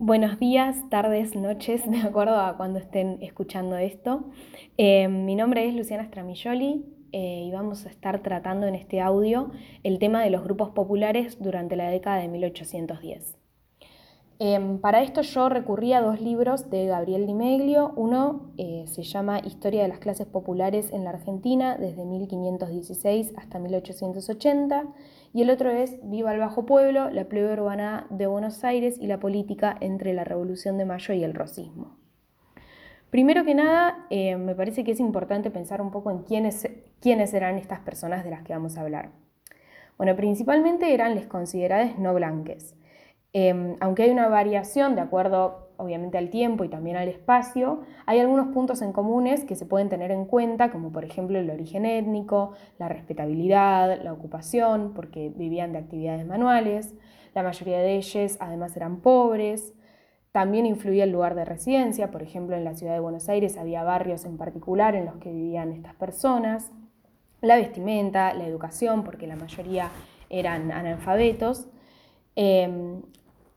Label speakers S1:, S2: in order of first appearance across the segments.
S1: Buenos días, tardes, noches, de acuerdo a cuando estén escuchando esto. Eh, mi nombre es Luciana Stramilloli eh, y vamos a estar tratando en este audio el tema de los grupos populares durante la década de 1810. Em, para esto yo recurrí a dos libros de Gabriel Di Meglio. Uno eh, se llama Historia de las clases populares en la Argentina desde 1516 hasta 1880 y el otro es Viva el Bajo Pueblo, la plebe urbana de Buenos Aires y la política entre la Revolución de Mayo y el rosismo. Primero que nada, eh, me parece que es importante pensar un poco en quiénes, quiénes eran estas personas de las que vamos a hablar. Bueno, principalmente eran les consideradas no blanques. Em, aunque hay una variación de acuerdo obviamente al tiempo y también al espacio, hay algunos puntos en comunes que se pueden tener en cuenta, como por ejemplo el origen étnico, la respetabilidad, la ocupación, porque vivían de actividades manuales, la mayoría de ellos además eran pobres, también influía el lugar de residencia, por ejemplo en la ciudad de Buenos Aires había barrios en particular en los que vivían estas personas, la vestimenta, la educación, porque la mayoría eran analfabetos, em,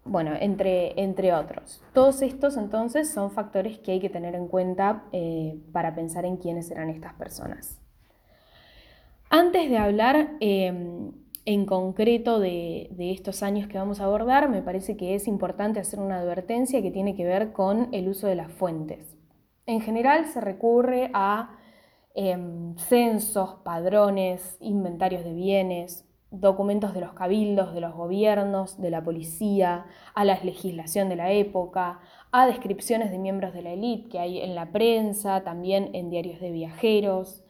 S1: bueno, entre, entre, otros. Todos estos entonces son factores que hay que tener en cuenta eh, para pensar en quiénes eran estas personas. Antes de hablar em, en concreto de, de, estos años que vamos a abordar, me parece que es importante hacer una advertencia que tiene que ver con el uso de las fuentes. En general se recurre a em, censos, padrones, inventarios de bienes, documentos de los cabildos, de los gobiernos, de la policía, a la legislación de la época, a descripciones de miembros de la élite que hay en la prensa, también en diarios de viajeros,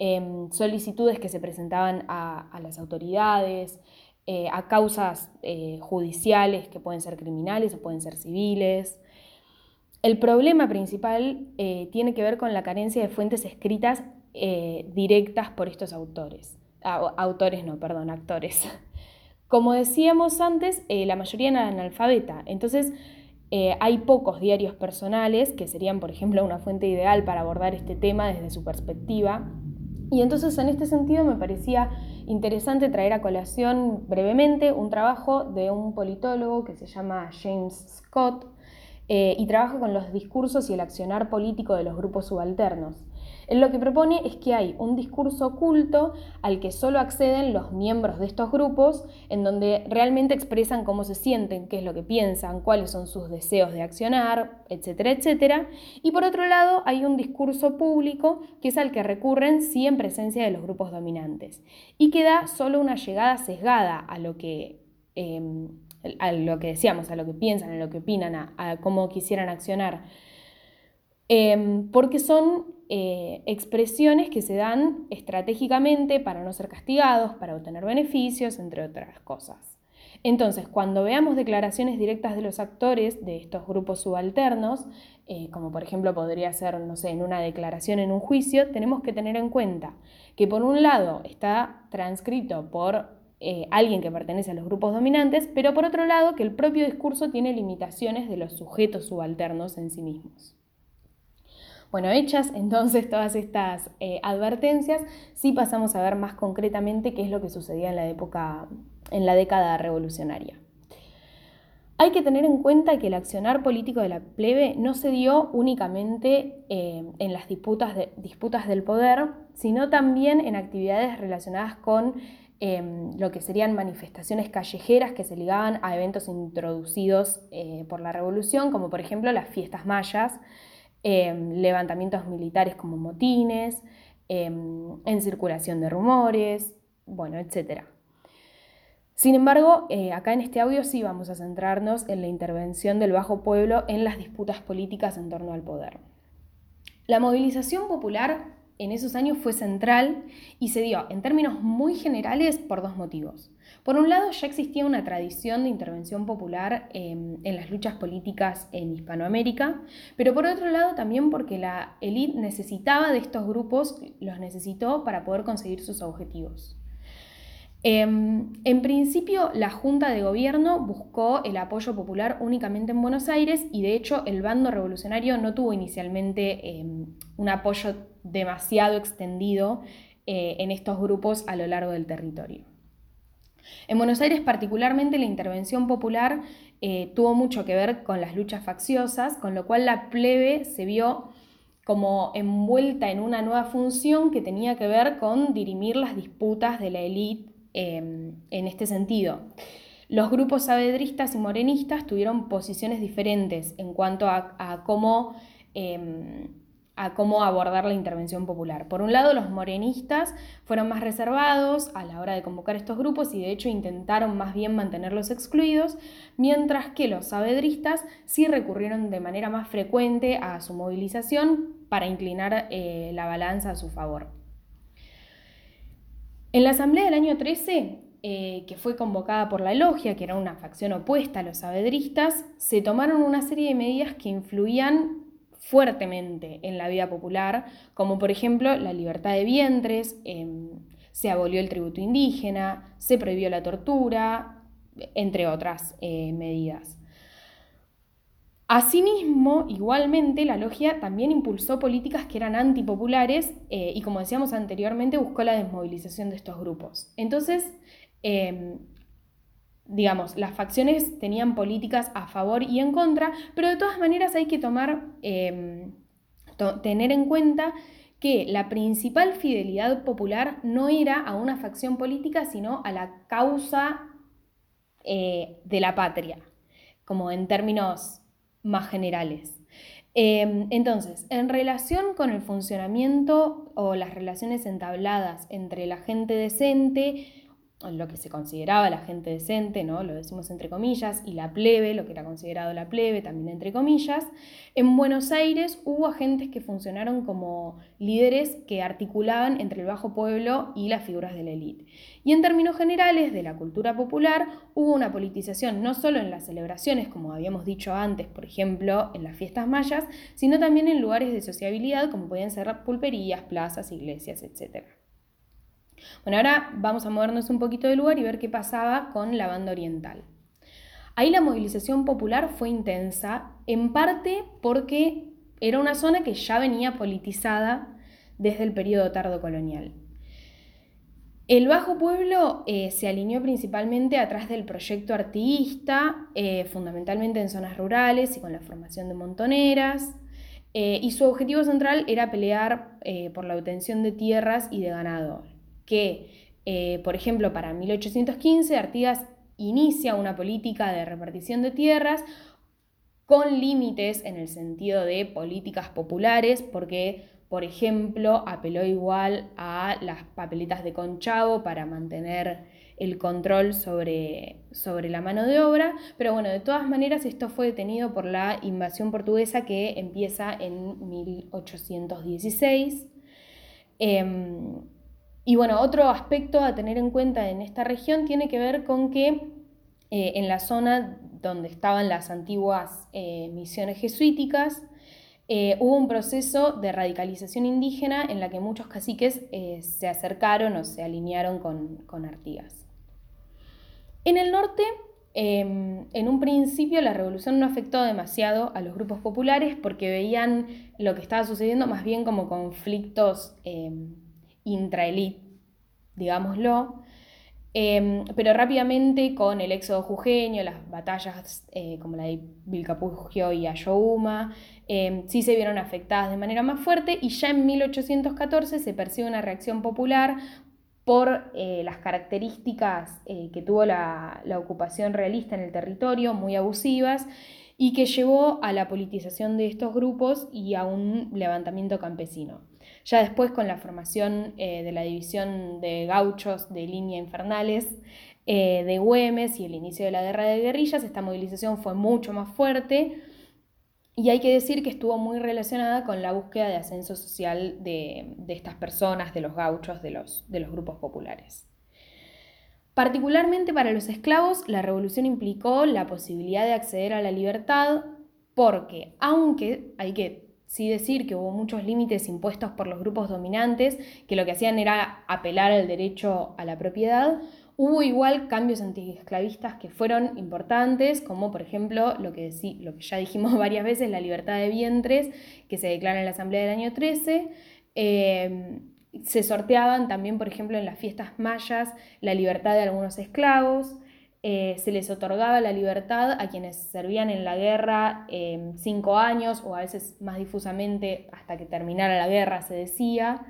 S1: em, solicitudes que se presentaban a, las autoridades, eh, a causas eh, judiciales que pueden ser criminales o pueden ser civiles. El problema principal eh, tiene que ver con la carencia de fuentes escritas directas por estos autores autores no, perdón, actores. Como decíamos antes, eh, la mayoría eran analfabeta, entonces eh, hay pocos diarios personales que serían, por ejemplo, una fuente ideal para abordar este tema desde su perspectiva. Y entonces en este sentido me parecía interesante traer a colación brevemente un trabajo de un politólogo que se llama James Scott eh, y trabaja con los discursos y el accionar político de los grupos subalternos. Él lo que propone es que hay un discurso oculto al que solo acceden los miembros de estos grupos, en donde realmente expresan cómo se sienten, qué es lo que piensan, cuáles son sus deseos de accionar, etcétera, etcétera. Y por otro lado, hay un discurso público que es al que recurren sí en presencia de los grupos dominantes y que da solo una llegada sesgada a lo que... Em, a lo que decíamos, a lo que piensan, a lo que opinan, a, cómo quisieran accionar, em, porque son eh, expresiones que se dan estratégicamente para no ser castigados, para obtener beneficios, entre otras cosas. Entonces, cuando veamos declaraciones directas de los actores de estos grupos subalternos, eh, como por ejemplo podría ser, no sé, en una declaración en un juicio, tenemos que tener en cuenta que por un lado está transcrito por eh, alguien que pertenece a los grupos dominantes, pero por otro lado que el propio discurso tiene limitaciones de los sujetos subalternos en sí mismos. Bueno, hechas entonces todas estas eh, advertencias, sí pasamos a ver más concretamente qué es lo que sucedía en la época, en la década revolucionaria. Hay que tener en cuenta que el accionar político de la plebe no se dio únicamente eh, en las disputas, disputas, del poder, sino también en actividades relacionadas con em, lo que serían manifestaciones callejeras que se ligaban a eventos introducidos eh, por la revolución, como por ejemplo las fiestas mayas, Em, levantamientos militares como motines, em, en circulación de rumores, bueno, etc. Sin embargo, eh, acá en este audio sí vamos a centrarnos en la intervención del Bajo Pueblo en las disputas políticas en torno al poder. La movilización popular en esos años fue central y se dio en términos muy generales por dos motivos. Por un lado, ya existía una tradición de intervención popular em, en las luchas políticas en Hispanoamérica, pero por otro lado también porque la élite necesitaba de estos grupos, los necesitó para poder conseguir sus objetivos. Em, en principio, la Junta de Gobierno buscó el apoyo popular únicamente en Buenos Aires y de hecho el bando revolucionario no tuvo inicialmente em, un apoyo demasiado extendido eh, en estos grupos a lo largo del territorio. En Buenos Aires particularmente la intervención popular eh, tuvo mucho que ver con las luchas facciosas, con lo cual la plebe se vio como envuelta en una nueva función que tenía que ver con dirimir las disputas de la élite em, en este sentido. Los grupos sabedristas y morenistas tuvieron posiciones diferentes en cuanto a, cómo, em, a cómo abordar la intervención popular. Por un lado, los morenistas fueron más reservados a la hora de convocar estos grupos y de hecho intentaron más bien mantenerlos excluidos, mientras que los sabedristas sí recurrieron de manera más frecuente a su movilización para inclinar eh, la balanza a su favor. En la asamblea del año 13, eh, que fue convocada por la logia, que era una facción opuesta a los sabedristas, se tomaron una serie de medidas que influían fuertemente en la vida popular, como por ejemplo la libertad de vientres, em, se abolió el tributo indígena, se prohibió la tortura, entre otras eh, medidas. Asimismo, igualmente, la logia también impulsó políticas que eran antipopulares eh, y, como decíamos anteriormente, buscó la desmovilización de estos grupos. Entonces, Em, digamos, las facciones tenían políticas a favor y en contra, pero de todas maneras hay que tomar, em, tener en cuenta que la principal fidelidad popular no era a una facción política, sino a la causa eh, de la patria, como en términos más generales. Em, entonces, en relación con el funcionamiento o las relaciones entabladas entre la gente decente, lo que se consideraba la gente decente, ¿no? lo decimos entre comillas, y la plebe, lo que era considerado la plebe, también entre comillas, en Buenos Aires hubo agentes que funcionaron como líderes que articulaban entre el bajo pueblo y las figuras de la élite. Y en términos generales de la cultura popular hubo una politización no solo en las celebraciones, como habíamos dicho antes, por ejemplo, en las fiestas mayas, sino también en lugares de sociabilidad como pueden ser pulperías, plazas, iglesias, etc. Bueno, ahora vamos a movernos un poquito del lugar y ver qué pasaba con la banda oriental. Ahí la movilización popular fue intensa, en parte porque era una zona que ya venía politizada desde el periodo tardo colonial. El Bajo Pueblo eh, se alineó principalmente atrás del proyecto artiguista, eh, fundamentalmente en zonas rurales y con la formación de montoneras, eh, y su objetivo central era pelear por la obtención de tierras y de ganado, que, eh, por ejemplo, para 1815 Artigas inicia una política de repartición de tierras con límites en el sentido de políticas populares, porque, por ejemplo, apeló igual a las papeletas de conchavo para mantener el control sobre, sobre la mano de obra, pero bueno, de todas maneras esto fue detenido por la invasión portuguesa que empieza en 1816. Y bueno, otro aspecto a tener en cuenta en esta región tiene que ver con que eh, en la zona donde estaban las antiguas eh, misiones jesuíticas, eh, hubo un proceso de radicalización indígena en la que muchos caciques se acercaron o se alinearon con, con Artigas. En el norte, em, en un principio la revolución no afectó demasiado a los grupos populares porque veían lo que estaba sucediendo más bien como conflictos intraelite, digámoslo. Em, pero rápidamente con el éxodo jujeño, las batallas eh, como la de Vilcapugio y Ayohuma, em, sí se vieron afectadas de manera más fuerte y ya en 1814 se percibe una reacción popular por eh, las características eh, que tuvo la ocupación realista en el territorio, muy abusivas, y que llevó a la politización de estos grupos y a un levantamiento campesino. Ya después con la formación eh, de la división de gauchos de línea infernales eh, de Güemes y el inicio de la guerra de guerrillas, esta movilización fue mucho más fuerte y hay que decir que estuvo muy relacionada con la búsqueda de ascenso social de, estas personas, de los gauchos, de los, de los grupos populares. Particularmente para los esclavos, la revolución implicó la posibilidad de acceder a la libertad porque, aunque hay que sí decir que hubo muchos límites impuestos por los grupos dominantes que lo que hacían era apelar al derecho a la propiedad. Hubo igual cambios antiesclavistas que fueron importantes, como por ejemplo lo que, lo que ya dijimos varias veces, la libertad de vientres, que se declara en la Asamblea del año 13. Eh, se sorteaban también, por ejemplo, en las fiestas mayas, la libertad de algunos esclavos. Eh, se les otorgaba la libertad a quienes servían en la guerra em, cinco años o a veces más difusamente hasta que terminara la guerra, se decía,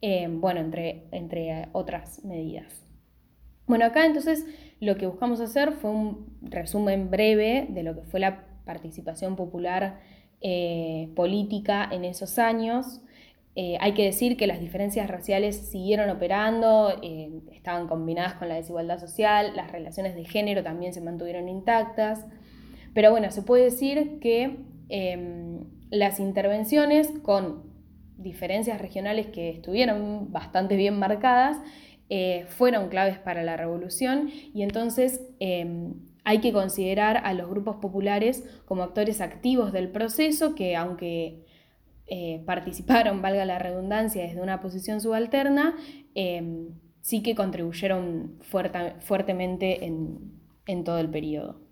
S1: em, bueno, entre, entre otras medidas. Bueno, acá entonces lo que buscamos hacer fue un resumen breve de lo que fue la participación popular eh, política en esos años. Eh, hay que decir que las diferencias raciales siguieron operando, eh, estaban combinadas con la desigualdad social, las relaciones de género también se mantuvieron intactas, pero bueno, se puede decir que em, las intervenciones con diferencias regionales que estuvieron bastante bien marcadas eh, fueron claves para la revolución. Y entonces em, hay que considerar a los grupos populares como actores activos del proceso que aunque eh, participaron, valga la redundancia, desde una posición subalterna, eh, sí que contribuyeron fuertemente en todo el periodo.